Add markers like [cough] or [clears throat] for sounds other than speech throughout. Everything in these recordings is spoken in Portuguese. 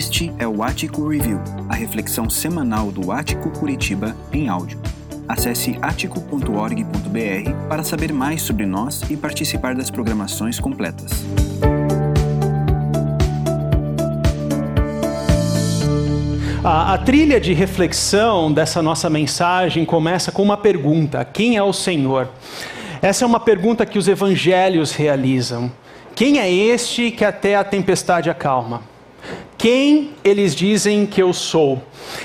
Este é o Ático Review, a reflexão semanal do Ático Curitiba em áudio. Acesse atico.org.br para saber mais sobre nós e participar das programações completas. A, a, trilha de reflexão dessa nossa mensagem começa com uma pergunta: Quem é o Senhor? Essa é uma pergunta que os evangelhos realizam. Quem é este que até a tempestade acalma? Quem eles dizem que eu sou?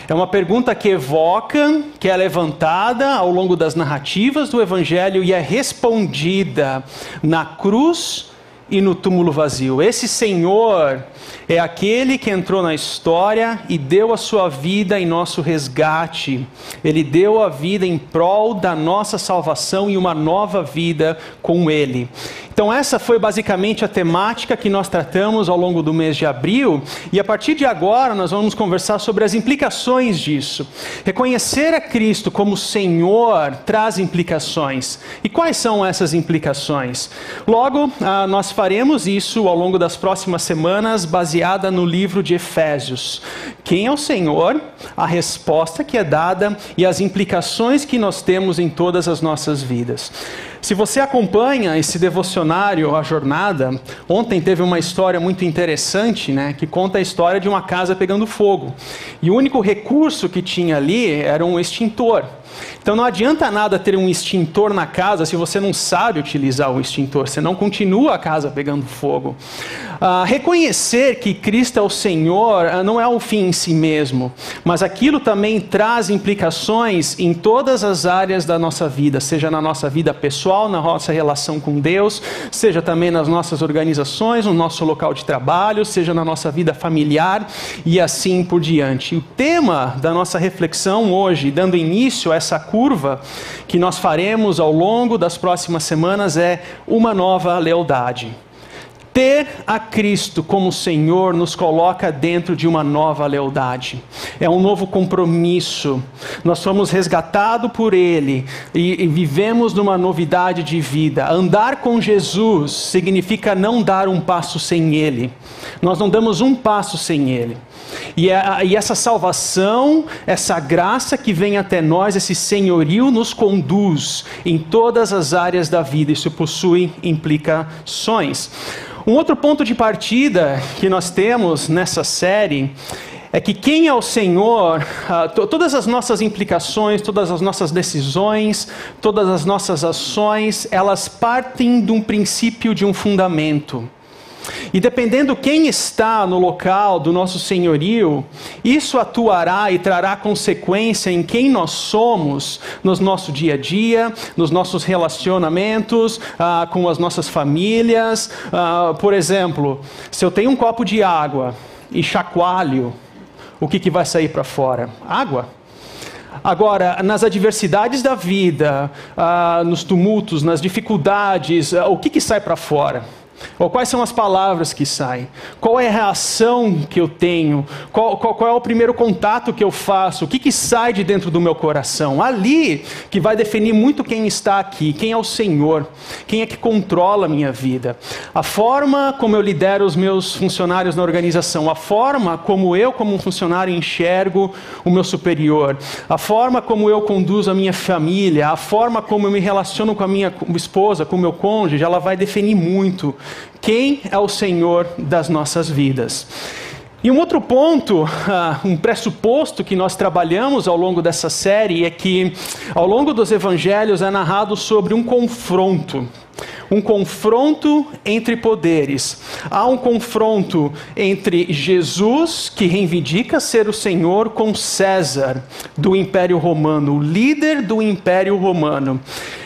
É uma pergunta que evoca, que é levantada ao longo das narrativas do Evangelho e é respondida na cruz e no túmulo vazio. Esse Senhor é aquele que entrou na história e deu a sua vida em nosso resgate. Ele deu a vida em prol da nossa salvação e uma nova vida com Ele. Então, essa foi basicamente a temática que nós tratamos ao longo do mês de abril, e a partir de agora nós vamos conversar sobre as implicações disso. Reconhecer a Cristo como Senhor traz implicações. E quais são essas implicações? Logo, ah, nós faremos isso ao longo das próximas semanas, baseada no livro de Efésios. Quem é o Senhor? A resposta que é dada e as implicações que nós temos em todas as nossas vidas. Se você acompanha esse devocionário, a jornada, ontem teve uma história muito interessante, né, que conta a história de uma casa pegando fogo. E o único recurso que tinha ali era um extintor. Então não adianta nada ter um extintor na casa se você não sabe utilizar o extintor, senão continua a casa pegando fogo. Ah, reconhecer que Cristo é o Senhor ah, não é o fim em si mesmo, mas aquilo também traz implicações em todas as áreas da nossa vida, seja na nossa vida pessoal, na nossa relação com Deus, seja também nas nossas organizações, no nosso local de trabalho, seja na nossa vida familiar e assim por diante. O tema da nossa reflexão hoje, dando início a essa curva que nós faremos ao longo das próximas semanas é uma nova lealdade. Ter a Cristo como Senhor nos coloca dentro de uma nova lealdade. É um novo compromisso. Nós somos resgatados por Ele e, e, vivemos numa novidade de vida. Andar com Jesus significa não dar um passo sem Ele. Nós não damos um passo sem Ele. E, a, e essa salvação, essa graça que vem até nós, esse senhorio nos conduz em todas as áreas da vida. Isso possui implicações. Um outro ponto de partida que nós temos nessa série é que quem é o Senhor, uh, todas as nossas implicações, todas as nossas decisões, todas as nossas ações, elas partem de um princípio, de um fundamento. E dependendo quem está no local do nosso senhorio, isso atuará e trará consequência em quem nós somos no nosso dia a dia, nos nossos relacionamentos ah, com as nossas famílias. Ah, por exemplo, se eu tenho um copo de água e chacoalho, o que, que vai sair para fora? Água. Agora, nas adversidades da vida, ah, nos tumultos, nas dificuldades, ah, o que, que sai para fora? Ou quais são as palavras que saem? Qual é a reação que eu tenho? Qual, qual, qual, é o primeiro contato que eu faço? O que, que sai de dentro do meu coração? Ali que vai definir muito quem está aqui, quem é o Senhor, quem é que controla a minha vida. A forma como eu lidero os meus funcionários na organização, a forma como eu, como um funcionário, enxergo o meu superior, a forma como eu conduzo a minha família, a forma como eu me relaciono com a minha esposa, com o meu cônjuge, ela vai definir muito quem é o Senhor das nossas vidas. E um outro ponto, uh, um pressuposto que nós trabalhamos ao longo dessa série é que, ao longo dos evangelhos, é narrado sobre um confronto um confronto entre poderes. Há um confronto entre Jesus, que reivindica ser o Senhor, com César, do Império Romano, o líder do Império Romano.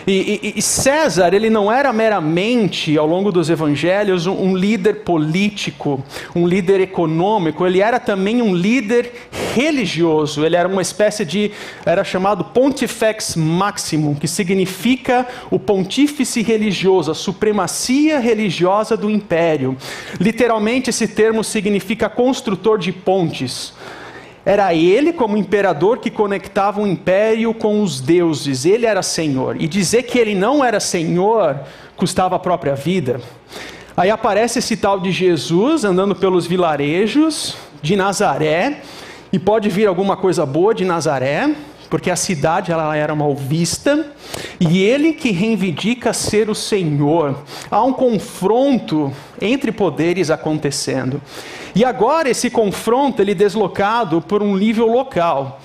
E, e, e, César, ele não era meramente, ao longo dos evangelhos, um, um, líder político, um líder econômico, ele era também um líder religioso, ele era uma espécie de, era chamado Pontifex Maximum, que significa o pontífice religioso, a supremacia religiosa do império. Literalmente, esse termo significa construtor de pontes. Era ele, como imperador, que conectava o império com os deuses. Ele era senhor. E dizer que ele não era senhor custava a própria vida. Aí aparece esse tal de Jesus andando pelos vilarejos, de Nazaré, e pode vir alguma coisa boa de Nazaré, porque a cidade ela era mal vista, e ele que reivindica ser o Senhor. Há um confronto entre poderes acontecendo. E agora esse confronto ele é deslocado por um nível local,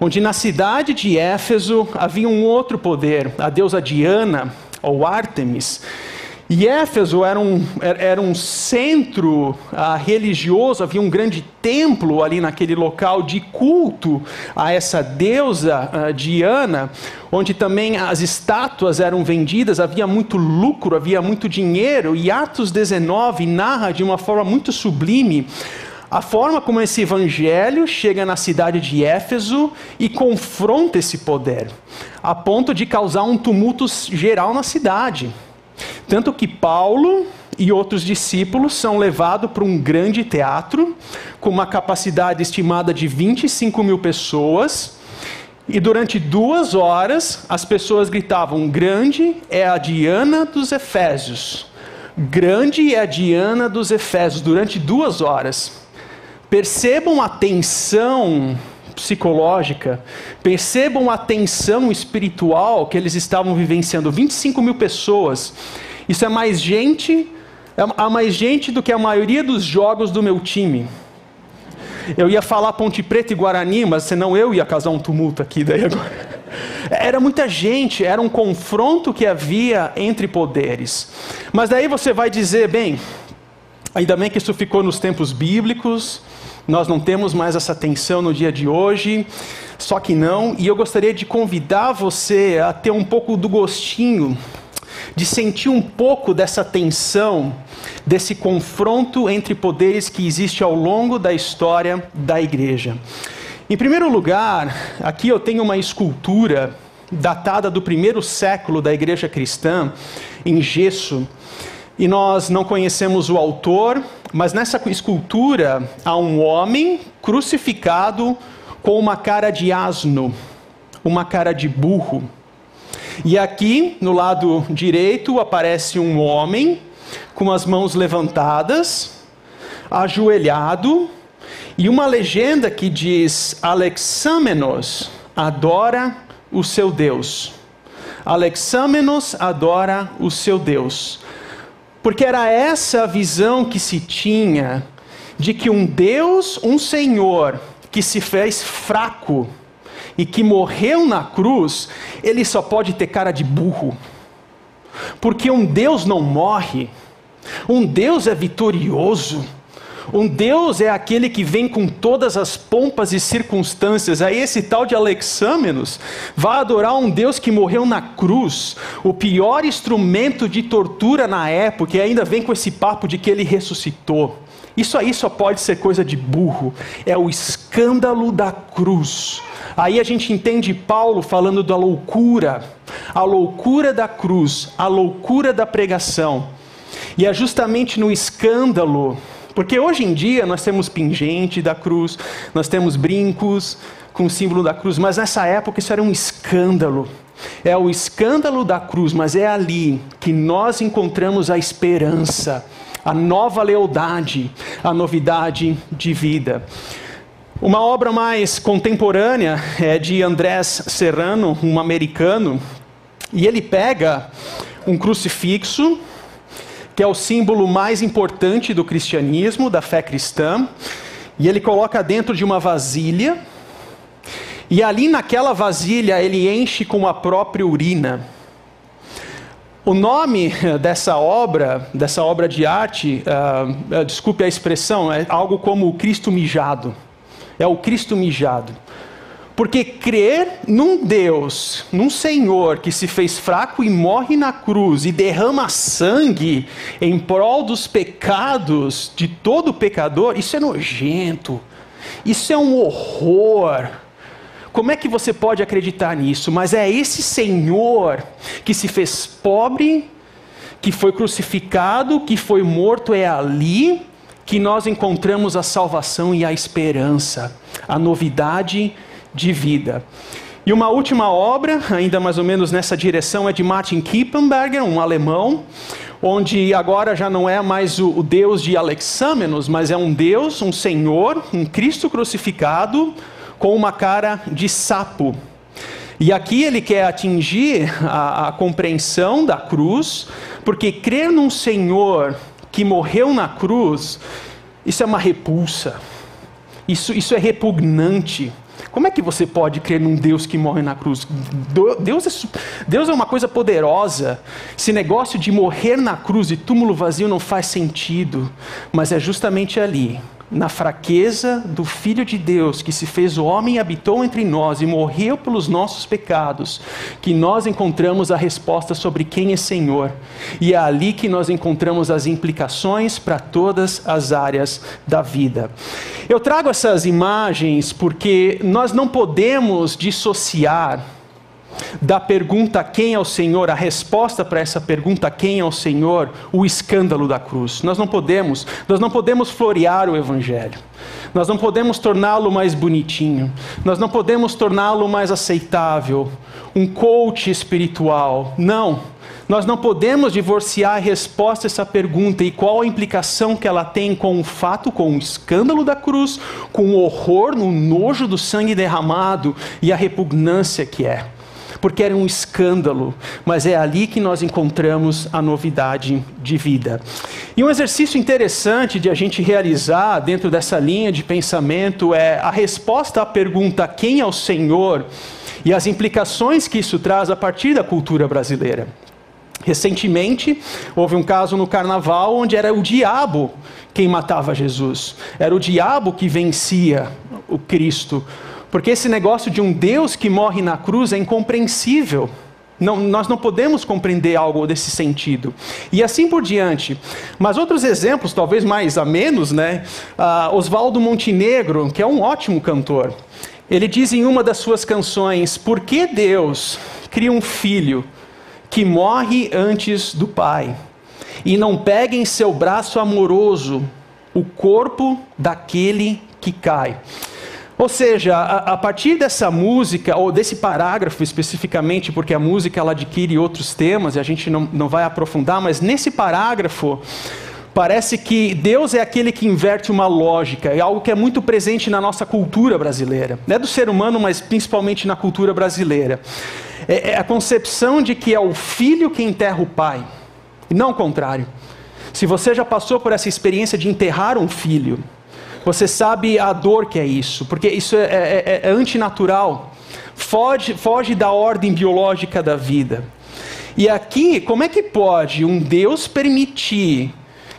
onde na cidade de Éfeso havia um outro poder, a deusa Diana ou Ártemis, e Éfeso era um, era um centro uh, religioso, havia um grande templo ali naquele local de culto a essa deusa uh, Diana, onde também as estátuas eram vendidas, havia muito lucro, havia muito dinheiro, e Atos 19 narra de uma forma muito sublime a forma como esse evangelho chega na cidade de Éfeso e confronta esse poder, a ponto de causar um tumulto geral na cidade. Tanto que Paulo e outros discípulos são levados para um grande teatro, com uma capacidade estimada de 25 mil pessoas. E durante duas horas, as pessoas gritavam: Grande é a Diana dos Efésios. Grande é a Diana dos Efésios, durante duas horas. Percebam a tensão psicológica, percebam a tensão espiritual que eles estavam vivenciando. 25 mil pessoas. Isso é mais gente, é, há mais gente do que a maioria dos jogos do meu time. Eu ia falar Ponte Preta e Guarani, mas senão eu ia causar um tumulto aqui daí agora. [laughs] Era muita gente, era um confronto que havia entre poderes. Mas daí você vai dizer, bem, ainda bem que isso ficou nos tempos bíblicos, nós não temos mais essa tensão no dia de hoje, só que não, e eu gostaria de convidar você a ter um pouco do gostinho, de sentir um pouco dessa tensão, desse confronto entre poderes que existe ao longo da história da igreja. Em primeiro lugar, aqui eu tenho uma escultura datada do primeiro século da igreja cristã, em gesso, e nós não conhecemos o autor, mas nessa escultura há um homem crucificado com uma cara de asno, uma cara de burro. E aqui, no lado direito, aparece um homem com as mãos levantadas, ajoelhado, e uma legenda que diz: Alexâmenos adora o seu Deus. Alexâmenos adora o seu Deus. Porque era essa a visão que se tinha de que um Deus, um Senhor, que se fez fraco e que morreu na cruz, ele só pode ter cara de burro. Porque um Deus não morre, um Deus é vitorioso. Um Deus é aquele que vem com todas as pompas e circunstâncias. Aí esse tal de Alexâmenos vai adorar um Deus que morreu na cruz, o pior instrumento de tortura na época, e ainda vem com esse papo de que ele ressuscitou. Isso aí só pode ser coisa de burro. É o escândalo da cruz. Aí a gente entende Paulo falando da loucura, a loucura da cruz, a loucura da pregação. E é justamente no escândalo porque hoje em dia nós temos pingente da cruz, nós temos brincos com o símbolo da cruz, mas nessa época isso era um escândalo. É o escândalo da cruz, mas é ali que nós encontramos a esperança, a nova lealdade, a novidade de vida. Uma obra mais contemporânea é de Andrés Serrano, um americano, e ele pega um crucifixo que é o símbolo mais importante do cristianismo, da fé cristã, e ele coloca dentro de uma vasilha, e ali naquela vasilha ele enche com a própria urina. O nome [laughs] dessa obra, dessa obra de arte, uh, desculpe a expressão, é algo como o Cristo mijado. É o Cristo mijado. Porque crer num Deus, num Senhor que se fez fraco e morre na cruz e derrama sangue em prol dos pecados de todo pecador, isso é nojento. Isso é um horror. Como é que você pode acreditar nisso? Mas é esse Senhor que se fez pobre, que foi crucificado, que foi morto, é ali que nós encontramos a salvação e a esperança, a novidade de vida. E uma última obra, ainda mais ou menos nessa direção, é de Martin Kippenberger, um alemão, onde agora já não é mais o, o Deus de Alexâmenos, mas é um Deus, um Senhor, um Cristo crucificado com uma cara de sapo. E aqui ele quer atingir a, a compreensão da cruz, porque crer num Senhor que morreu na cruz, isso é uma repulsa, isso, isso é repugnante. Como é que você pode crer num Deus que morre na cruz? Deus é, Deus é uma coisa poderosa. Esse negócio de morrer na cruz e túmulo vazio não faz sentido, mas é justamente ali na fraqueza do Filho de Deus, que se fez o homem e habitou entre nós e morreu pelos nossos pecados, que nós encontramos a resposta sobre quem é Senhor. E é ali que nós encontramos as implicações para todas as áreas da vida. Eu trago essas imagens porque nós não podemos dissociar da pergunta quem é o Senhor, a resposta para essa pergunta quem é o Senhor, o escândalo da cruz. Nós não podemos, nós não podemos florear o evangelho. Nós não podemos torná-lo mais bonitinho. Nós não podemos torná-lo mais aceitável, um coach espiritual. Não. Nós não podemos divorciar a resposta a essa pergunta e qual a implicação que ela tem com o fato, com o escândalo da cruz, com o horror, no nojo do sangue derramado e a repugnância que é porque era um escândalo, mas é ali que nós encontramos a novidade de vida. E um exercício interessante de a gente realizar dentro dessa linha de pensamento é a resposta à pergunta quem é o Senhor e as implicações que isso traz a partir da cultura brasileira. Recentemente, houve um caso no carnaval onde era o diabo quem matava Jesus. Era o diabo que vencia o Cristo. Porque esse negócio de um Deus que morre na cruz é incompreensível. Não, nós não podemos compreender algo desse sentido. E assim por diante. Mas outros exemplos, talvez mais a menos, né? Uh, Oswaldo Montenegro, que é um ótimo cantor, ele diz em uma das suas canções: Por que Deus cria um filho que morre antes do pai e não pega em seu braço amoroso o corpo daquele que cai? Ou seja, a, a, partir dessa música, ou desse parágrafo especificamente, porque a música ela adquire outros temas e a gente não, não vai aprofundar, mas nesse parágrafo, parece que Deus é aquele que inverte uma lógica, é algo que é muito presente na nossa cultura brasileira. Não é do ser humano, mas principalmente na cultura brasileira. É, é a concepção de que é o filho que enterra o pai, e não o contrário. Se você já passou por essa experiência de enterrar um filho, você sabe a dor que é isso, porque isso é, é, é, é antinatural, foge, foge da ordem biológica da vida. E aqui, como é que pode um Deus permitir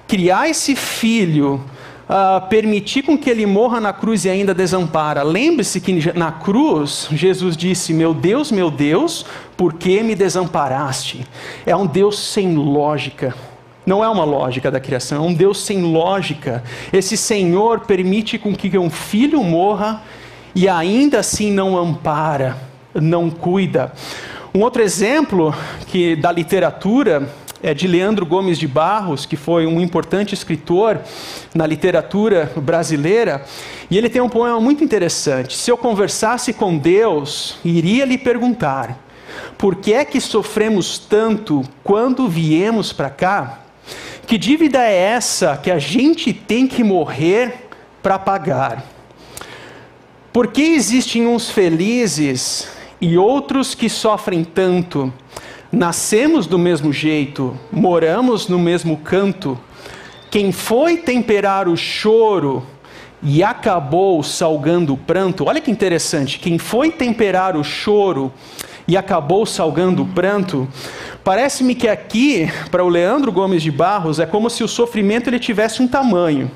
criar esse filho, uh, permitir com que ele morra na cruz e ainda desampara? Lembre-se que na cruz Jesus disse: Meu Deus, meu Deus, por que me desamparaste? É um Deus sem lógica. Não é uma lógica da criação, é um Deus sem lógica. Esse Senhor permite com que um filho morra e ainda assim não ampara, não cuida. Um outro exemplo que da literatura é de Leandro Gomes de Barros, que foi um importante escritor na literatura brasileira, e ele tem um poema muito interessante. Se eu conversasse com Deus, iria lhe perguntar: por que é que sofremos tanto quando viemos para cá? Que dívida é essa que a gente tem que morrer para pagar? Por que existem uns felizes e outros que sofrem tanto? Nascemos do mesmo jeito, moramos no mesmo canto. Quem foi temperar o choro e acabou salgando o pranto? Olha que interessante. Quem foi temperar o choro e acabou salgando o pranto Parece-me que aqui, para o Leandro Gomes de Barros, é como se o sofrimento ele tivesse um tamanho.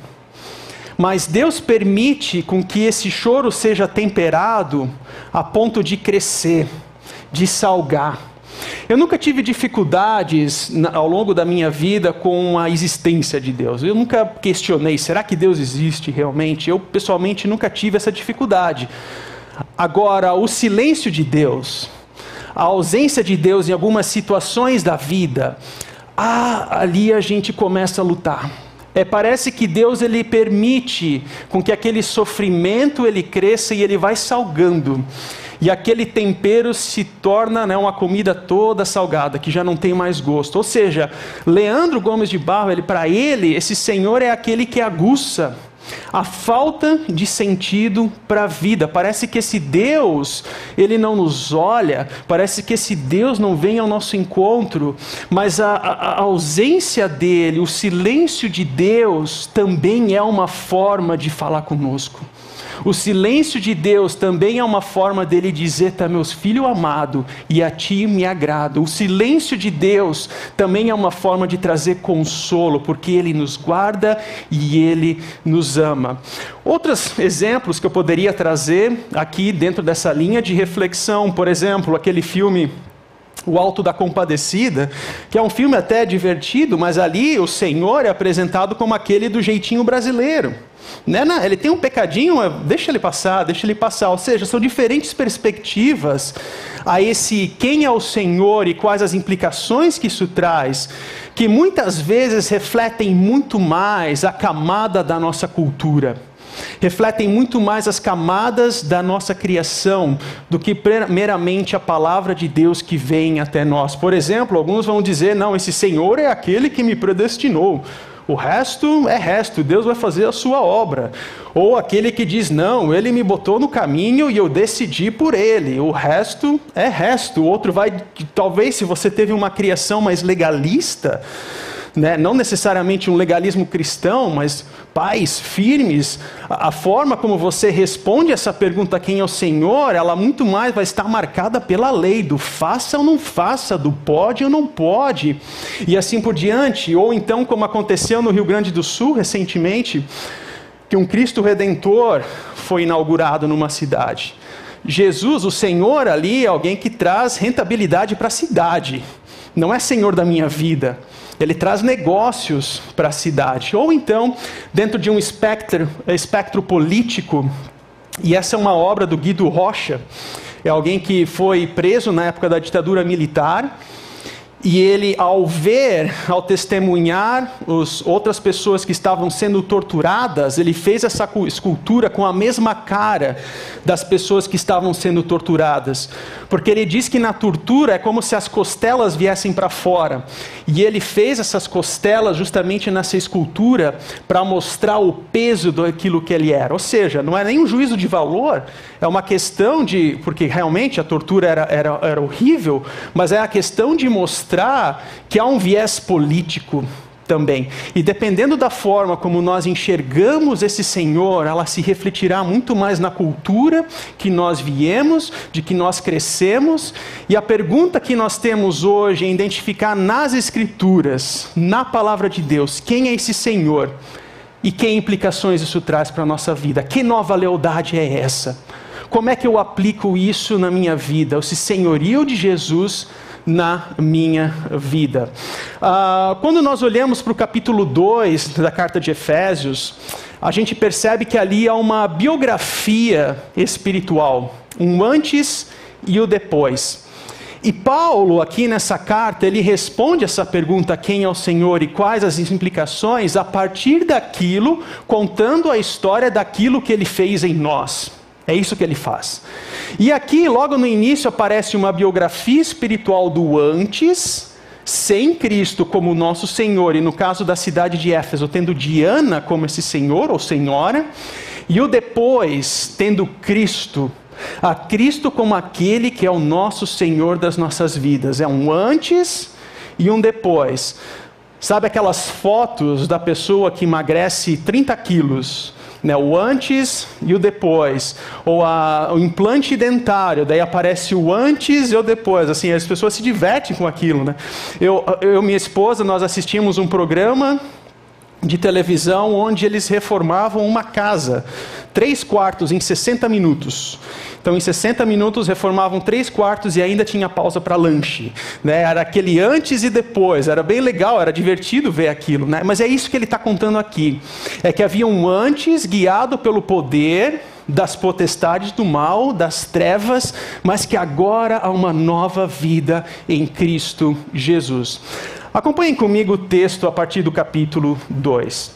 Mas Deus permite com que esse choro seja temperado a ponto de crescer, de salgar. Eu nunca tive dificuldades ao longo da minha vida com a existência de Deus. Eu nunca questionei, será que Deus existe realmente? Eu pessoalmente nunca tive essa dificuldade. Agora, o silêncio de Deus, a ausência de Deus em algumas situações da vida, ah, ali a gente começa a lutar. É, parece que Deus ele permite com que aquele sofrimento ele cresça e ele vai salgando. E aquele tempero se torna né, uma comida toda salgada, que já não tem mais gosto. Ou seja, Leandro Gomes de Barro, ele, para ele, esse Senhor é aquele que aguça a falta de sentido para a vida. Parece que esse Deus, ele não nos olha, parece que esse Deus não vem ao nosso encontro, mas a, a, a ausência dele, o silêncio de Deus também é uma forma de falar conosco. O silêncio de Deus também é uma forma dele dizer: Tá, meus filho amado, e a ti me agrado. O silêncio de Deus também é uma forma de trazer consolo, porque ele nos guarda e ele nos ama. Outros exemplos que eu poderia trazer aqui dentro dessa linha de reflexão, por exemplo, aquele filme o Alto da Compadecida, que é um filme até divertido, mas ali o Senhor é apresentado como aquele do jeitinho brasileiro. Né? Ele tem um pecadinho, deixa ele passar, deixa ele passar. Ou seja, são diferentes perspectivas a esse quem é o Senhor e quais as implicações que isso traz, que muitas vezes refletem muito mais a camada da nossa cultura refletem muito mais as camadas da nossa criação do que meramente a palavra de Deus que vem até nós. Por exemplo, alguns vão dizer: não, esse Senhor é aquele que me predestinou. O resto é resto, Deus vai fazer a sua obra. Ou aquele que diz: Não, ele me botou no caminho e eu decidi por ele. O resto é resto. O outro vai. Talvez, se você teve uma criação mais legalista, né? não necessariamente um legalismo cristão, mas pais firmes, a, a, forma como você responde essa pergunta, quem é o Senhor, ela muito mais vai estar marcada pela lei, do faça ou não faça, do pode ou não pode, e assim por diante. Ou então, como aconteceu no Rio Grande do Sul recentemente, que um Cristo Redentor foi inaugurado numa cidade. Jesus, o Senhor ali, é alguém que traz rentabilidade para a cidade, não é Senhor da minha vida ele traz negócios para a cidade. Ou então, dentro de um espectro, espectro político, e essa é uma obra do Guido Rocha, é alguém que foi preso na época da ditadura militar e ele, ao ver, ao testemunhar as outras pessoas que estavam sendo torturadas, ele fez essa escultura com a mesma cara das pessoas que estavam sendo torturadas. Porque ele diz que na tortura é como se as costelas viessem para fora. E ele fez essas costelas justamente nessa escultura para mostrar o peso daquilo que ele era. Ou seja, não é nem um juízo de valor, é uma questão de. Porque realmente a tortura era, era, era horrível, mas é a questão de mostrar que há um viés político também. E dependendo da forma como nós enxergamos esse Senhor, ela se refletirá muito mais na cultura que nós viemos, de que nós crescemos. E a pergunta que nós temos hoje é identificar nas Escrituras, na palavra de Deus, quem é esse Senhor e que implicações isso traz para a nossa vida. Que nova lealdade é essa? Como é que eu aplico isso na minha vida? Esse senhorio de Jesus na minha vida. Ah, quando nós olhamos para o capítulo 2 da carta de Efésios, a gente percebe que ali há uma biografia espiritual, um antes e o depois. E Paulo, aqui nessa carta, ele responde essa pergunta: quem é o Senhor e quais as implicações, a partir daquilo, contando a história daquilo que ele fez em nós. É isso que ele faz. E aqui, logo no início, aparece uma biografia espiritual do antes, sem Cristo como nosso Senhor, e no caso da cidade de Éfeso, tendo Diana como esse Senhor ou Senhora, e o depois, tendo Cristo, a Cristo como aquele que é o nosso Senhor das nossas vidas. É um antes e um depois. Sabe aquelas fotos da pessoa que emagrece 30 quilos? Né, o antes e o depois, ou a, o implante dentário, daí aparece o antes e o depois, assim, as pessoas se divertem com aquilo, né? Eu, eu e minha esposa, nós assistimos um programa de televisão onde eles reformavam uma casa, três quartos em 60 minutos. Então, em 60 minutos, reformavam três quartos e ainda tinha pausa para lanche. Né? Era aquele antes e depois. Era bem legal, era divertido ver aquilo. Né? Mas é isso que ele está contando aqui: é que havia um antes guiado pelo poder das potestades do mal, das trevas, mas que agora há uma nova vida em Cristo Jesus. Acompanhem comigo o texto a partir do capítulo 2.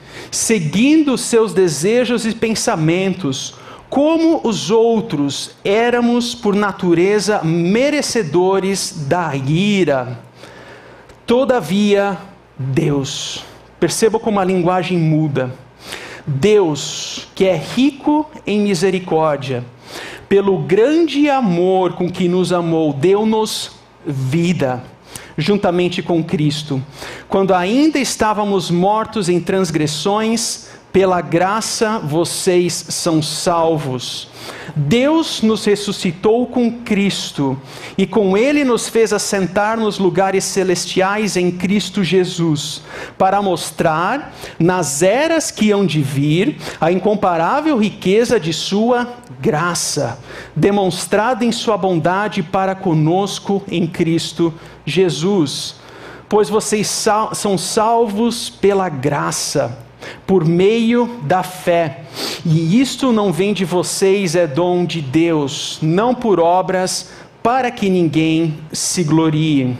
seguindo seus desejos e pensamentos. Como os outros, éramos por natureza merecedores da ira. Todavia, Deus, perceba como a linguagem muda. Deus, que é rico em misericórdia, pelo grande amor com que nos amou, deu-nos vida, juntamente com Cristo. Quando ainda estávamos mortos em transgressões, pela graça vocês são salvos. Deus nos ressuscitou com Cristo e com Ele nos fez assentar nos lugares celestiais em Cristo Jesus, para mostrar, nas eras que hão de vir, a incomparável riqueza de Sua graça, demonstrada em Sua bondade para conosco em Cristo Jesus. Pois vocês são salvos pela graça por meio da fé. E isto não vem de vocês, é dom de Deus, não por obras, para que ninguém se glorie.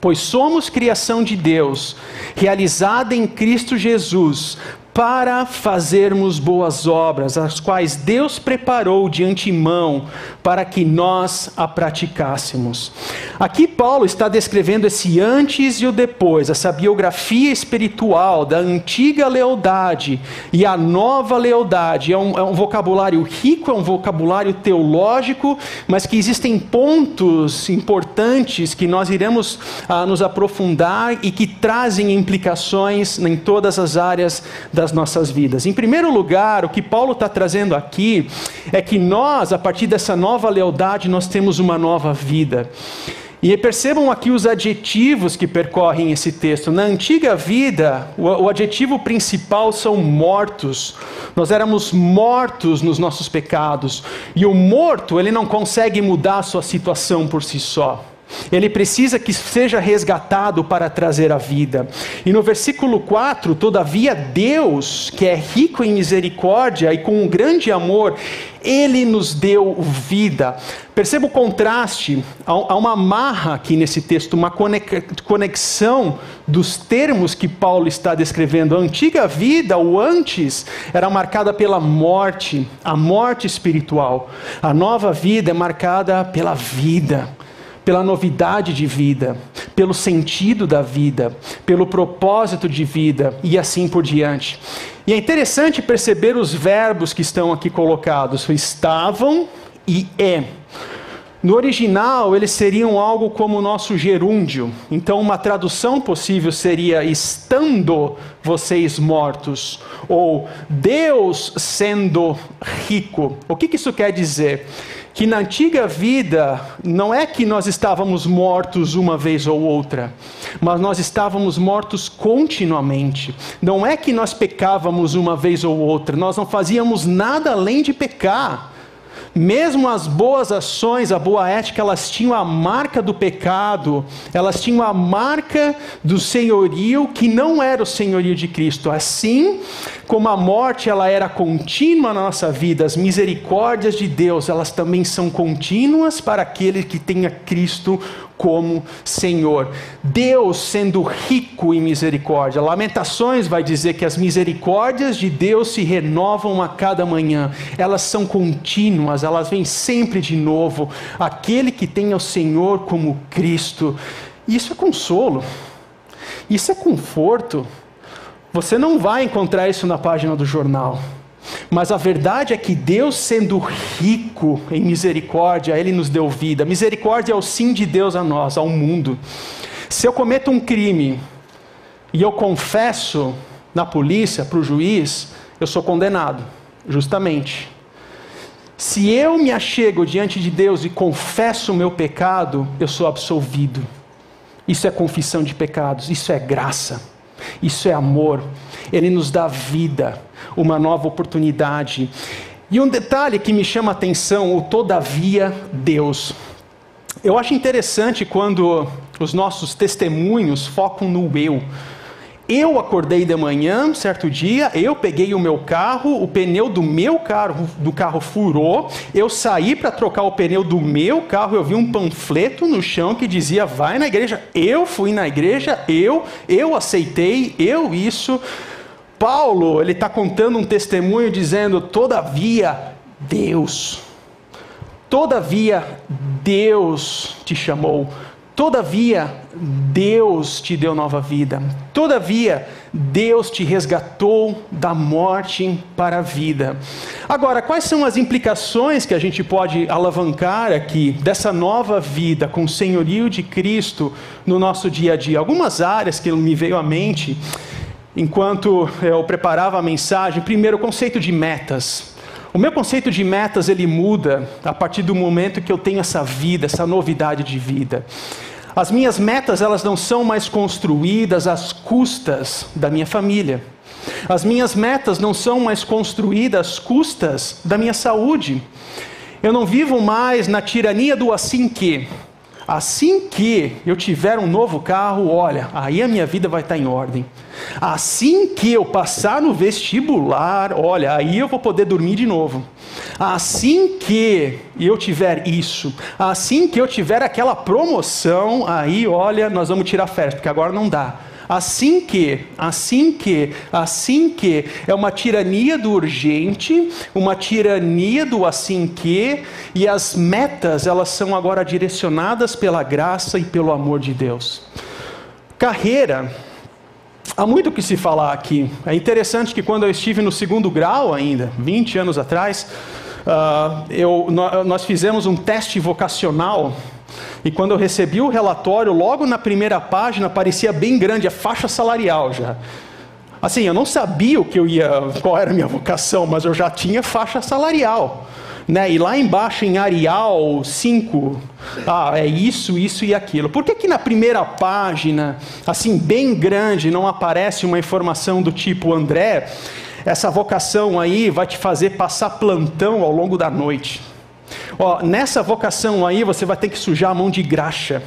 Pois somos criação de Deus, realizada em Cristo Jesus, para fazermos boas obras, as quais Deus preparou de antemão para que nós a praticássemos. Aqui Paulo está descrevendo esse antes e o depois, essa biografia espiritual da antiga lealdade e a nova lealdade. É um, é um vocabulário rico, é um vocabulário teológico, mas que existem pontos importantes que nós iremos ah, nos aprofundar e que trazem implicações em todas as áreas da das nossas vidas. Em primeiro lugar, o que Paulo está trazendo aqui é que nós, a partir dessa nova lealdade, nós temos uma nova vida. E percebam aqui os adjetivos que percorrem esse texto. Na antiga vida, o, o, adjetivo principal são mortos. Nós éramos mortos nos nossos pecados. E o morto, ele não consegue mudar a sua situação por si só. Ele precisa que seja resgatado para trazer a vida. E no versículo 4, todavia Deus, que é rico em misericórdia e com um grande amor, ele nos deu vida. Perceba o contraste, há uma amarra aqui nesse texto, uma conexão dos termos que Paulo está descrevendo. A antiga vida, o antes, era marcada pela morte, a morte espiritual. A nova vida é marcada pela vida pela novidade de vida, pelo sentido da vida, pelo propósito de vida e assim por diante. E é interessante perceber os verbos que estão aqui colocados: estavam e é. No original, eles seriam algo como o nosso gerúndio. Então, uma tradução possível seria: estando vocês mortos, ou Deus sendo rico. O que isso quer dizer? Que na antiga vida não é que nós estávamos mortos uma vez ou outra, mas nós estávamos mortos continuamente. Não é que nós pecávamos uma vez ou outra, nós não fazíamos nada além de pecar. Mesmo as boas ações, a boa ética, elas tinham a marca do pecado, elas tinham a marca do senhorio que não era o senhorio de Cristo. Assim como a morte ela era contínua na nossa vida, as misericórdias de Deus, elas também são contínuas para aquele que tenha Cristo como Senhor. Deus sendo rico em misericórdia. Lamentações vai dizer que as misericórdias de Deus se renovam a cada manhã. Elas são contínuas, elas vêm sempre de novo. Aquele que tem o Senhor como Cristo. Isso é consolo. Isso é conforto. Você não vai encontrar isso na página do jornal. Mas a verdade é que Deus, sendo rico em misericórdia, Ele nos deu vida. Misericórdia é o sim de Deus a nós, ao mundo. Se eu cometo um crime e eu confesso na polícia, para o juiz, eu sou condenado, justamente. Se eu me achego diante de Deus e confesso o meu pecado, eu sou absolvido. Isso é confissão de pecados, isso é graça, isso é amor. Ele nos dá vida, uma nova oportunidade. E um detalhe que me chama a atenção, o todavia Deus. Eu acho interessante quando os nossos testemunhos focam no eu. Eu acordei de manhã, certo dia, eu peguei o meu carro, o pneu do meu carro, do carro furou, eu saí para trocar o pneu do meu carro, eu vi um panfleto no chão que dizia vai na igreja. Eu fui na igreja, eu, eu aceitei, eu isso. Paulo, ele está contando um testemunho dizendo, todavia, Deus, todavia, Deus te chamou. Todavia, Deus te deu nova vida. Todavia, Deus te resgatou da morte para a vida. Agora, quais são as implicações que a gente pode alavancar aqui dessa nova vida com o senhorio de Cristo no nosso dia a dia? Algumas áreas que me veio à mente enquanto eu preparava a mensagem. Primeiro, o conceito de metas. O meu conceito de metas ele muda a partir do momento que eu tenho essa vida, essa novidade de vida. As minhas metas elas não são mais construídas às custas da minha família. As minhas metas não são mais construídas às custas da minha saúde. Eu não vivo mais na tirania do assim que. Assim que eu tiver um novo carro, olha, aí a minha vida vai estar em ordem. Assim que eu passar no vestibular, olha, aí eu vou poder dormir de novo. Assim que eu tiver isso, assim que eu tiver aquela promoção, aí, olha, nós vamos tirar férias, porque agora não dá. Assim que, assim que, assim que, é uma tirania do urgente, uma tirania do assim que, e as metas, elas são agora direcionadas pela graça e pelo amor de Deus. Carreira, há muito o que se falar aqui. É interessante que quando eu estive no segundo grau ainda, 20 anos atrás, uh, eu, nós fizemos um teste vocacional e quando eu recebi o relatório, logo na primeira página aparecia bem grande a faixa salarial já. Assim, eu não sabia o que eu ia, qual era a minha vocação, mas eu já tinha faixa salarial. Né? E lá embaixo em Arial 5, ah, é isso, isso e aquilo. Por que, que na primeira página, assim, bem grande, não aparece uma informação do tipo André, essa vocação aí vai te fazer passar plantão ao longo da noite? Ó, nessa vocação aí você vai ter que sujar a mão de graxa.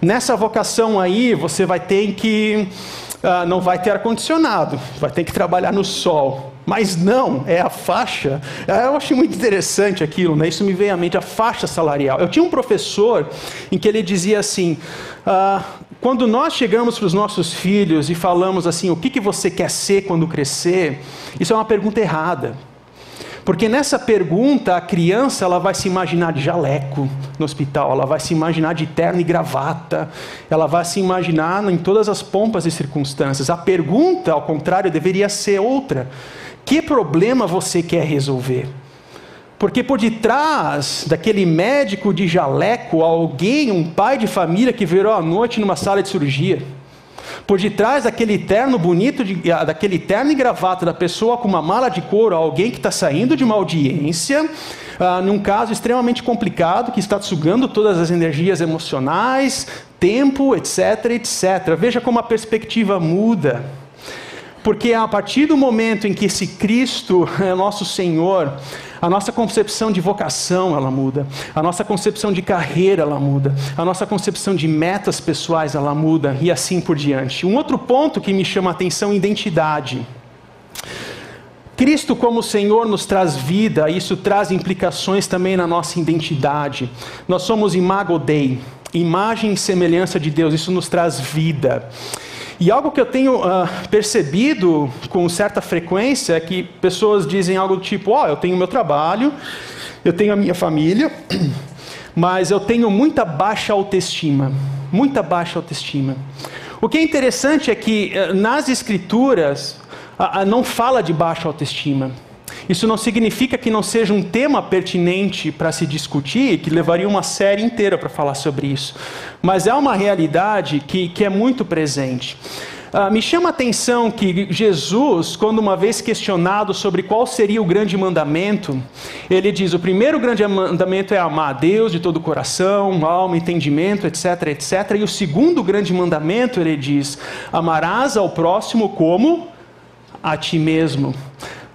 Nessa vocação aí você vai ter que. Uh, não vai ter ar-condicionado, vai ter que trabalhar no sol. Mas não, é a faixa. É, eu achei muito interessante aquilo, né? Isso me veio à mente, a faixa salarial. Eu tinha um professor em que ele dizia assim: uh, quando nós chegamos para os nossos filhos e falamos assim, o que, que você quer ser quando crescer, isso é uma pergunta errada. Porque nessa pergunta a criança ela vai se imaginar de jaleco no hospital, ela vai se imaginar de terno e gravata, ela vai se imaginar em todas as pompas e circunstâncias. A pergunta, ao contrário, deveria ser outra: que problema você quer resolver? Porque por detrás daquele médico de jaleco, alguém, um pai de família que virou à noite numa sala de cirurgia por detrás daquele terno bonito, de, ah, daquele terno e gravata da pessoa com uma mala de couro, alguém que está saindo de uma audiência, uh, num caso extremamente complicado, que está sugando todas as energias emocionais, tempo, etc, etc. Veja como a perspectiva muda. Porque a partir do momento em que esse Cristo [laughs] é nosso Senhor, a nossa concepção de vocação ela muda, a nossa concepção de carreira ela muda, a nossa concepção de metas pessoais ela muda e assim por diante. Um outro ponto que me chama a atenção identidade. Cristo como Senhor nos traz vida, isso traz implicações também na nossa identidade. Nós somos imago Dei, imagem e semelhança de Deus, isso nos traz vida. E algo que eu tenho uh, percebido com certa frequência é que pessoas dizem algo do tipo: Ó, oh, eu tenho meu trabalho, eu tenho a minha família, [clears throat] mas eu tenho muita baixa autoestima. Muita baixa autoestima. O que é interessante é que uh, nas Escrituras não fala de baixa autoestima. Isso não significa que não seja um tema pertinente para se discutir, que levaria uma série inteira para falar sobre isso. Mas é uma realidade que, que é muito presente. Uh, me chama a atenção que Jesus, quando uma vez questionado sobre qual seria o grande mandamento, ele diz: o primeiro grande mandamento é amar a Deus de todo o coração, alma, entendimento, etc, etc. E o segundo grande mandamento, ele diz: amarás ao próximo como a ti mesmo.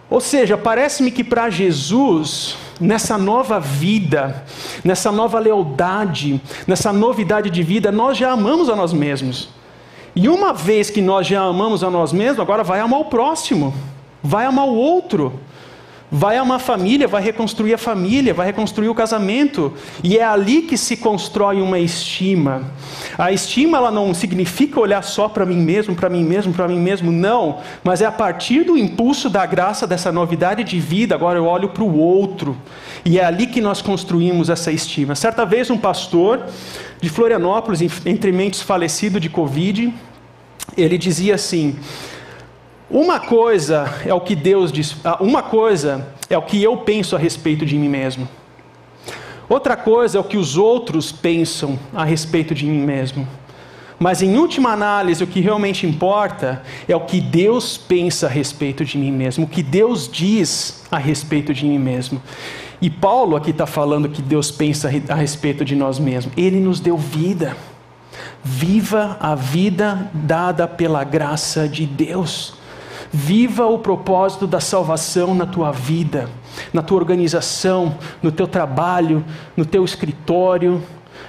Ou seja, parece-me que para Jesus, nessa nova vida, nessa nova lealdade, nessa novidade de vida, nós já amamos a nós mesmos. E uma vez que nós já amamos a nós mesmos, agora vai amar o próximo, vai amar o outro, vai amar a família, vai reconstruir a família, vai reconstruir o casamento. E é ali que se constrói uma estima. A estima ela não significa olhar só para mim mesmo, para mim mesmo, para mim mesmo, não. Mas é a partir do impulso da graça dessa novidade de vida, agora eu olho para o outro. E é ali que nós construímos essa estima. Certa vez um pastor de Florianópolis, entre mentes falecido de Covid, ele dizia assim: uma coisa é o que Deus diz, ah, uma coisa é o que eu penso a respeito de mim mesmo. Outra coisa é o que os outros pensam a respeito de mim mesmo. Mas em última análise, o que realmente importa é o que Deus pensa a respeito de mim mesmo, o que Deus diz a respeito de mim mesmo. E Paulo aqui está falando que Deus pensa a respeito de nós mesmos. Ele nos deu vida. Viva a vida dada pela graça de Deus. Viva o propósito da salvação na tua vida, na tua organização, no teu trabalho, no teu escritório,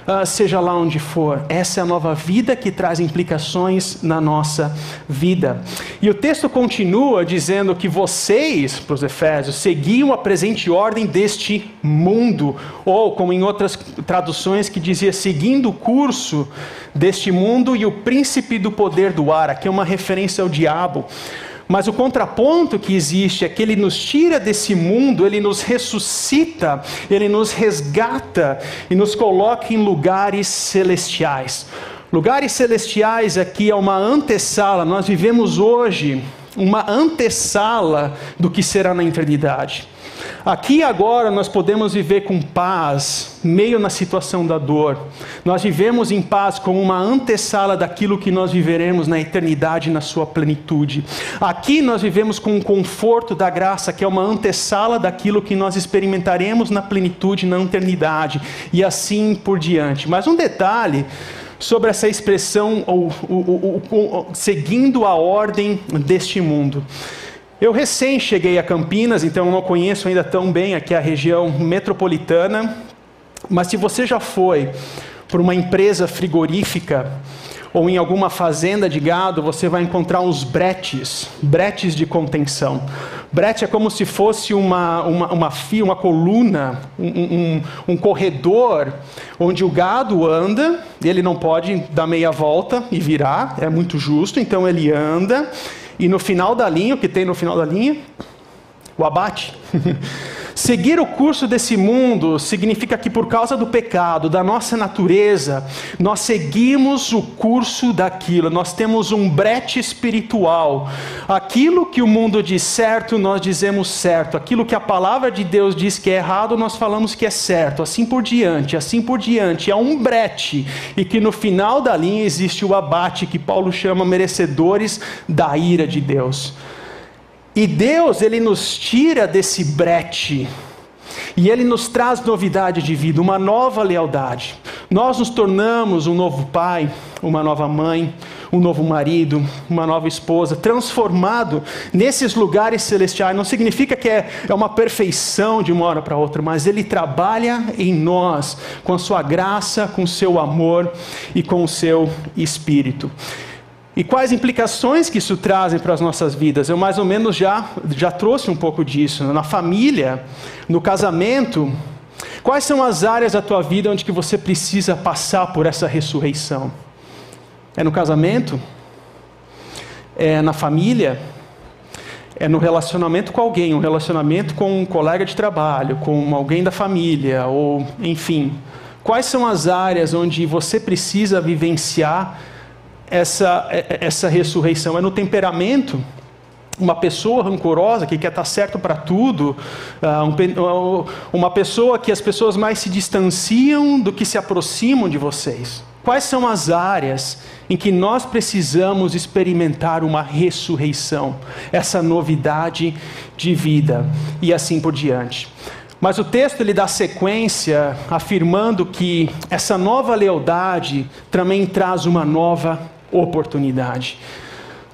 uh, seja lá onde for. Essa é a nova vida que traz implicações na nossa vida. E o texto continua dizendo que vocês, para os Efésios, seguiam a presente ordem deste mundo, ou como em outras traduções que dizia, seguindo o curso deste mundo e o príncipe do poder do ar. Aqui é uma referência ao diabo. Mas o contraponto que existe é que ele nos tira desse mundo, ele nos ressuscita, ele nos resgata e nos coloca em lugares celestiais. Lugares celestiais aqui é uma antessala, nós vivemos hoje uma antessala do que será na eternidade. Aqui agora nós podemos viver com paz, meio na situação da dor. Nós vivemos em paz como uma antessala daquilo que nós viveremos na eternidade na sua plenitude. Aqui nós vivemos com o conforto da graça, que é uma antessala daquilo que nós experimentaremos na plenitude na eternidade e assim por diante. Mas um detalhe sobre essa expressão, ou, ou, seguindo a ordem deste mundo. Eu recém cheguei a Campinas, então não conheço ainda tão bem aqui a região metropolitana, mas se você já foi por uma empresa frigorífica ou em alguma fazenda de gado, você vai encontrar uns bretes, bretes de contenção. Brete é como se fosse uma, uma, uma fia, uma coluna, um, um, um corredor onde o gado anda, ele não pode dar meia volta e virar, é muito justo, então ele anda e no final da linha, o que tem no final da linha? O abate. [laughs] Seguir o curso desse mundo significa que, por causa do pecado, da nossa natureza, nós seguimos o curso daquilo, nós temos um brete espiritual. Aquilo que o mundo diz certo, nós dizemos certo. Aquilo que a palavra de Deus diz que é errado, nós falamos que é certo. Assim por diante, assim por diante. É um brete. E que no final da linha existe o abate, que Paulo chama merecedores da ira de Deus. E Deus, ele nos tira desse brete. E ele nos traz novidade de vida, uma nova lealdade. Nós nos tornamos um novo pai, uma nova mãe, um novo marido, uma nova esposa, transformado nesses lugares celestiais. Não significa que é, é uma perfeição de uma hora para outra, mas Ele trabalha em nós com a sua graça, com o seu amor e com o seu espírito. E quais implicações que isso trazem para as nossas vidas? Eu mais ou menos já, já trouxe um pouco disso. Na família, no casamento, quais são as áreas da tua vida onde que você precisa passar por essa ressurreição? É no casamento? É na família? É no relacionamento com alguém, um relacionamento com um colega de trabalho, com alguém da família, ou enfim. Quais são as áreas onde você precisa vivenciar essa, é, é, essa ressurreição? É no temperamento? Uma pessoa rancorosa que quer estar certo para tudo, ah, uma pessoa que as pessoas mais se distanciam do que se aproximam de vocês. quais são as áreas em que nós precisamos experimentar uma ressurreição, essa novidade de vida e assim por diante. Mas o texto ele dá sequência afirmando que essa nova lealdade também traz uma nova oportunidade.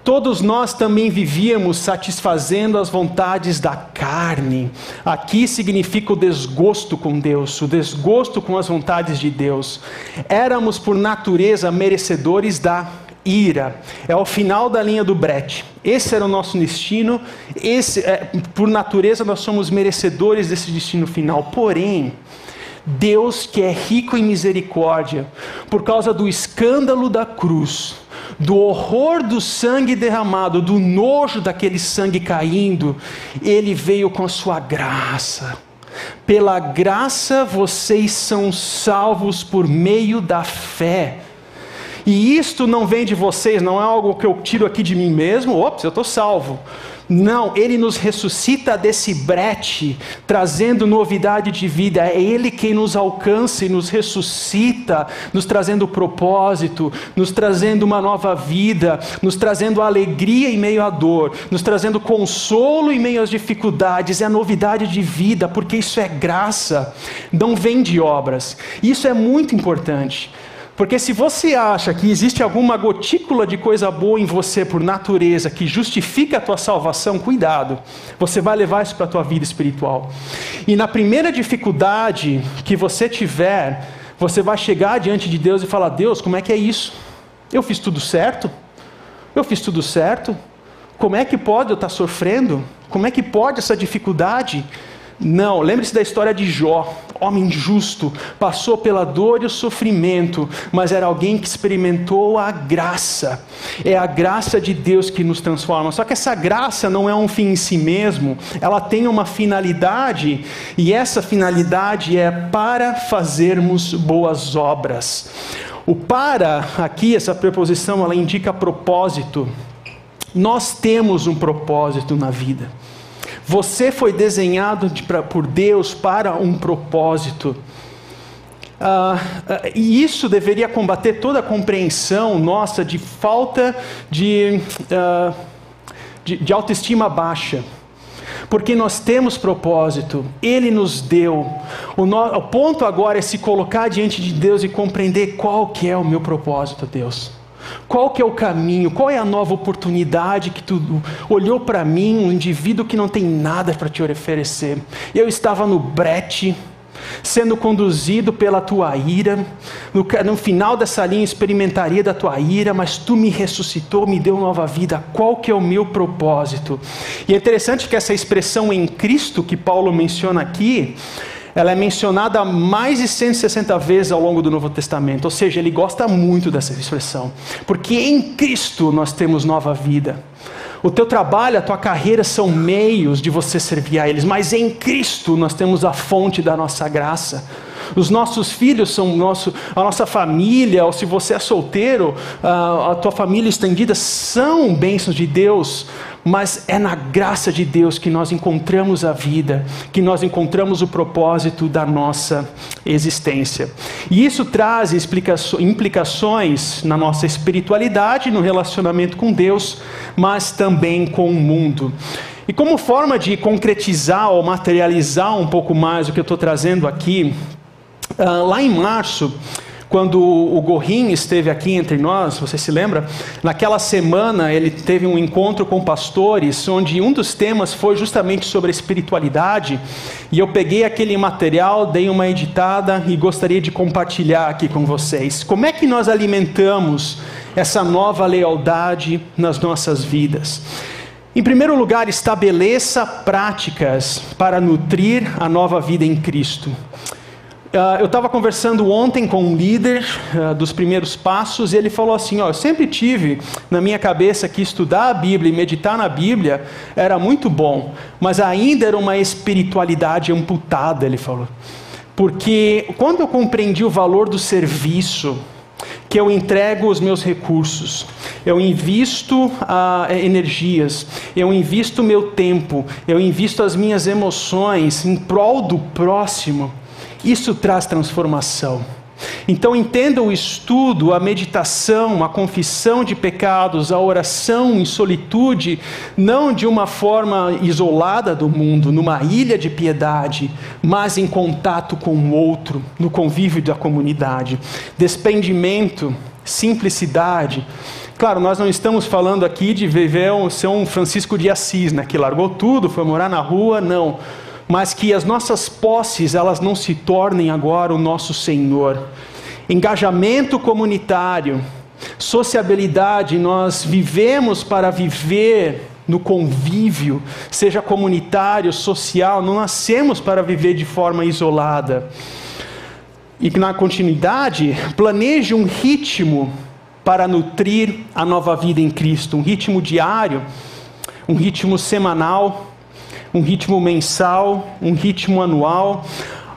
Todos nós também vivíamos satisfazendo as vontades da carne. Aqui significa o desgosto com Deus, o desgosto com as vontades de Deus. Éramos, por natureza, merecedores da ira. É o final da linha do brete. Esse era o nosso destino. Esse, é, por natureza, nós somos merecedores desse destino final. Porém, Deus, que é rico em misericórdia, por causa do escândalo da cruz, do horror do sangue derramado, do nojo daquele sangue caindo, ele veio com a sua graça. Pela graça vocês são salvos por meio da fé. E isto não vem de vocês, não é algo que eu tiro aqui de mim mesmo, ops, eu estou salvo. Não, Ele nos ressuscita desse brete, trazendo novidade de vida. É Ele quem nos alcança e nos ressuscita, nos trazendo propósito, nos trazendo uma nova vida, nos trazendo alegria em meio à dor, nos trazendo consolo em meio às dificuldades. É a novidade de vida, porque isso é graça, não vem de obras. Isso é muito importante. Porque se você acha que existe alguma gotícula de coisa boa em você por natureza que justifica a tua salvação, cuidado. Você vai levar isso para a tua vida espiritual. E na primeira dificuldade que você tiver, você vai chegar diante de Deus e falar: "Deus, como é que é isso? Eu fiz tudo certo? Eu fiz tudo certo? Como é que pode eu estar sofrendo? Como é que pode essa dificuldade?" Não, lembre-se da história de Jó, homem justo, passou pela dor e o sofrimento, mas era alguém que experimentou a graça. É a graça de Deus que nos transforma. Só que essa graça não é um fim em si mesmo, ela tem uma finalidade, e essa finalidade é para fazermos boas obras. O para, aqui, essa preposição, ela indica propósito. Nós temos um propósito na vida. Você foi desenhado de, pra, por Deus para um propósito. Uh, uh, e isso deveria combater toda a compreensão nossa de falta de, uh, de, de autoestima baixa porque nós temos propósito, Ele nos deu. O, no, o, ponto agora é se colocar diante de Deus e compreender qual que é o meu propósito, Deus. Qual que é o caminho? Qual é a nova oportunidade que tu olhou para mim, um indivíduo que não tem nada para te oferecer? Eu estava no brete, sendo conduzido pela tua ira. No, no, final dessa linha experimentaria da tua ira, mas tu me ressuscitou, me deu nova vida. Qual que é o meu propósito? E é interessante que essa expressão em Cristo que Paulo menciona aqui, ela é mencionada mais de 160 vezes ao longo do Novo Testamento, ou seja, ele gosta muito dessa expressão, porque em Cristo nós temos nova vida. O teu trabalho, a tua carreira são meios de você servir a eles, mas em Cristo nós temos a fonte da nossa graça. Os nossos filhos são nosso, a nossa família, ou se você é solteiro, a tua família estendida são bênçãos de Deus, mas é na graça de Deus que nós encontramos a vida, que nós encontramos o propósito da nossa existência. E isso traz implicações na nossa espiritualidade, no relacionamento com Deus, mas também com o mundo. E como forma de concretizar ou materializar um pouco mais o que eu estou trazendo aqui, ah, lá em março, quando o Gorrin esteve aqui entre nós, você se lembra? Naquela semana ele teve um encontro com pastores, onde um dos temas foi justamente sobre espiritualidade, e eu peguei aquele material, dei uma editada e gostaria de compartilhar aqui com vocês. Como é que nós alimentamos essa nova lealdade nas nossas vidas? Em primeiro lugar, estabeleça práticas para nutrir a nova vida em Cristo. Uh, eu estava conversando ontem com um líder uh, dos primeiros passos e ele falou assim: ó, eu sempre tive na minha cabeça que estudar a Bíblia e meditar na Bíblia era muito bom, mas ainda era uma espiritualidade amputada, ele falou. Porque quando eu compreendi o valor do serviço, que eu entrego os meus recursos, eu invisto uh, energias, eu invisto meu tempo, eu invisto as minhas emoções em prol do próximo isso traz transformação. Então entenda o estudo, a meditação, a confissão de pecados, a oração em solitude, não de uma forma isolada do mundo, numa ilha de piedade, mas em contato com o outro, no convívio da comunidade. Despendimento, simplicidade. Claro, nós não estamos falando aqui de viver um, ser um Francisco de Assis, né, que largou tudo, foi morar na rua, não mas que as nossas posses elas não se tornem agora o nosso Senhor. Engajamento comunitário, sociabilidade, nós vivemos para viver no convívio, seja comunitário, social, não nascemos para viver de forma isolada. E na continuidade, planeje um ritmo para nutrir a nova vida em Cristo, um ritmo diário, um ritmo semanal, um ritmo mensal, um ritmo anual.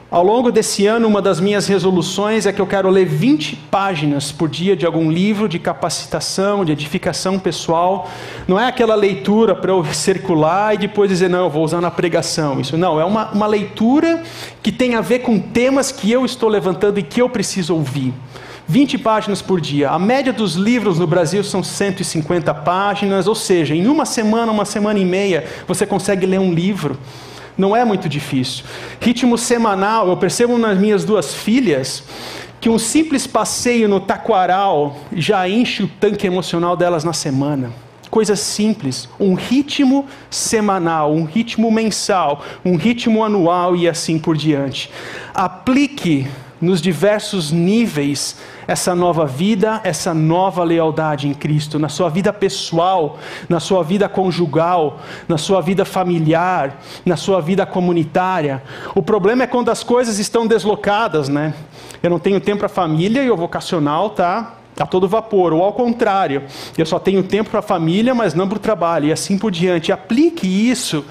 Ao longo desse ano, uma das minhas resoluções é que eu quero ler 20 páginas por dia de algum livro de capacitação, de edificação pessoal. Não é aquela leitura para eu circular e depois dizer, não, eu vou usar na pregação. Isso não, é uma, uma leitura que tem a ver com temas que eu estou levantando e que eu preciso ouvir. 20 páginas por dia. A média dos livros no Brasil são 150 páginas, ou seja, em uma semana, uma semana e meia, você consegue ler um livro. Não é muito difícil. Ritmo semanal, eu percebo nas minhas duas filhas que um simples passeio no taquaral já enche o tanque emocional delas na semana. Coisa simples, um ritmo semanal, um ritmo mensal, um ritmo anual e assim por diante. Aplique nos diversos níveis essa nova vida, essa nova lealdade em Cristo, na sua vida pessoal, na sua vida conjugal, na sua vida familiar, na sua vida comunitária. O problema é quando as coisas estão deslocadas, né? Eu não tenho tempo para a família e o vocacional tá a todo vapor, ou ao contrário, eu só tenho tempo para a família, mas não para o trabalho, e assim por diante. Aplique isso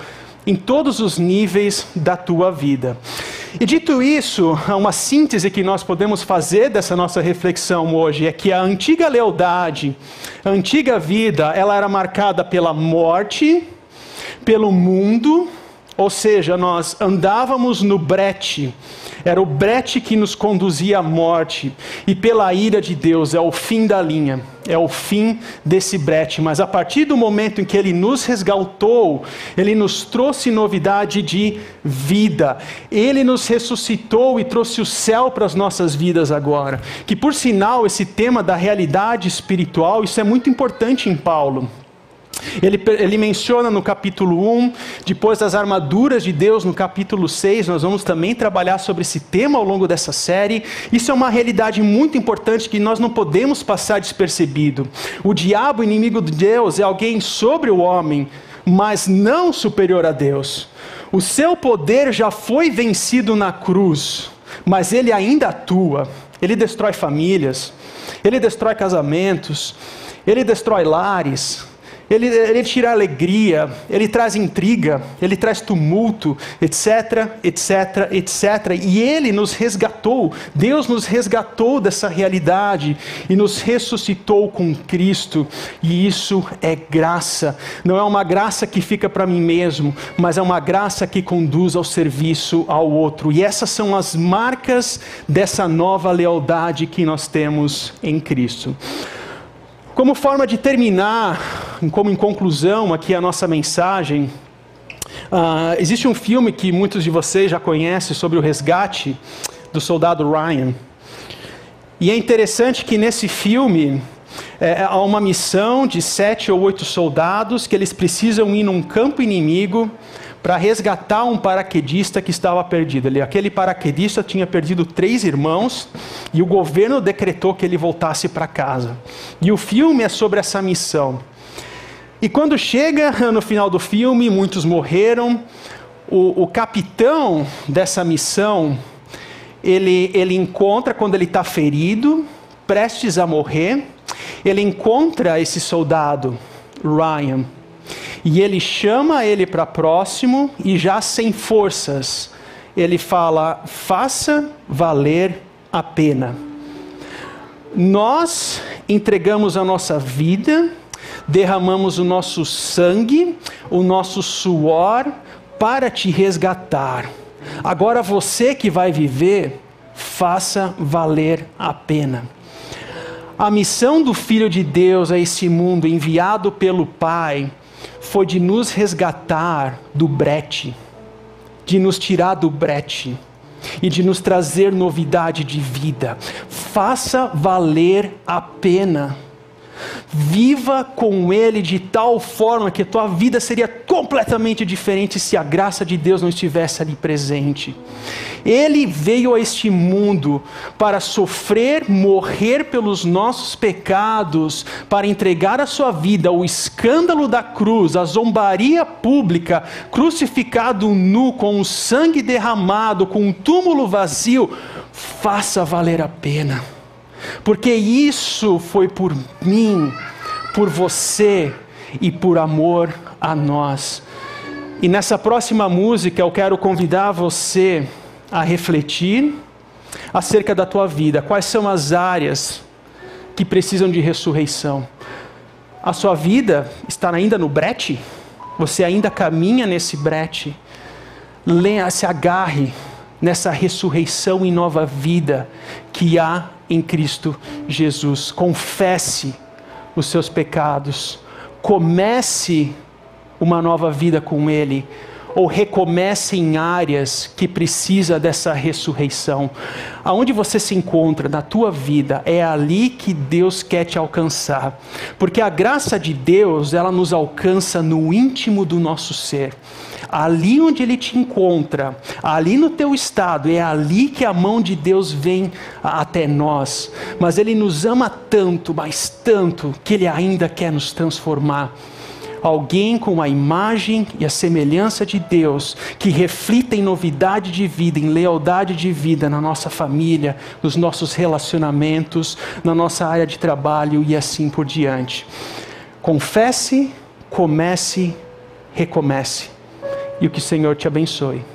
em todos os níveis da tua vida. E dito isso, uma síntese que nós podemos fazer dessa nossa reflexão hoje é que a antiga lealdade, a antiga vida, ela era marcada pela morte, pelo mundo, ou seja, nós andávamos no brete, era o brete que nos conduzia à morte, e pela ira de Deus é o fim da linha, é o fim desse brete. Mas a partir do momento em que Ele nos resgatou, Ele nos trouxe novidade de vida, Ele nos ressuscitou e trouxe o céu para as nossas vidas agora. Que por sinal, esse tema da realidade espiritual, isso é muito importante em Paulo. Ele, ele, menciona no capítulo 1, depois das armaduras de Deus, no capítulo 6, nós vamos também trabalhar sobre esse tema ao longo dessa série. Isso é uma realidade muito importante que nós não podemos passar despercebido. O diabo, inimigo de Deus, é alguém sobre o homem, mas não superior a Deus. O seu poder já foi vencido na cruz, mas ele ainda atua. Ele destrói famílias, ele destrói casamentos, ele destrói lares ele, ele tira alegria, ele traz intriga, ele traz tumulto, etc, etc, etc. E ele nos resgatou, Deus nos resgatou dessa realidade e nos ressuscitou com Cristo. E isso é graça. Não é uma graça que fica para mim mesmo, mas é uma graça que conduz ao serviço ao outro. E essas são as marcas dessa nova lealdade que nós temos em Cristo. Como forma de terminar, como em conclusão aqui a nossa mensagem, uh, existe um filme que muitos de vocês já conhecem sobre o resgate do soldado Ryan. E é interessante que nesse filme é, há uma missão de sete ou oito soldados que eles precisam ir num campo inimigo para resgatar um paraquedista que estava perdido. Ele, aquele paraquedista tinha perdido três irmãos e o governo decretou que ele voltasse para casa. E o filme é sobre essa missão. E quando chega no final do filme, muitos morreram. O, o capitão dessa missão, ele, ele encontra quando ele está ferido, prestes a morrer, ele encontra esse soldado, Ryan. E ele chama ele para próximo e já sem forças, ele fala: faça valer a pena. Nós entregamos a nossa vida, derramamos o nosso sangue, o nosso suor para te resgatar. Agora você que vai viver, faça valer a pena. A missão do Filho de Deus a esse mundo, enviado pelo Pai, foi de nos resgatar do brete, de nos tirar do brete e de nos trazer novidade de vida. Faça valer a pena. Viva com Ele de tal forma que a tua vida seria completamente diferente se a graça de Deus não estivesse ali presente. Ele veio a este mundo para sofrer, morrer pelos nossos pecados, para entregar a sua vida ao escândalo da cruz, à zombaria pública, crucificado nu, com o sangue derramado, com um túmulo vazio. Faça valer a pena porque isso foi por mim, por você e por amor a nós. E nessa próxima música eu quero convidar você a refletir acerca da tua vida, quais são as áreas que precisam de ressurreição. A sua vida está ainda no brete? Você ainda caminha nesse brete? Se agarre nessa ressurreição e nova vida que há em Cristo Jesus. Confesse os seus pecados, comece uma nova vida com Ele, ou recomece em áreas que precisa dessa ressurreição. Aonde você se encontra na tua vida, é ali que Deus quer te alcançar. Porque a graça de Deus, ela nos alcança no íntimo do nosso ser ali onde ele te encontra, ali no teu estado, é ali que a mão de Deus vem até nós. Mas ele nos ama tanto, mas tanto, que ele ainda quer nos transformar alguém com a imagem e a semelhança de Deus, que reflita em novidade de vida, em lealdade de vida na nossa família, nos nossos relacionamentos, na nossa área de trabalho e assim por diante. Confesse, comece, recomece e o que o Senhor te abençoe.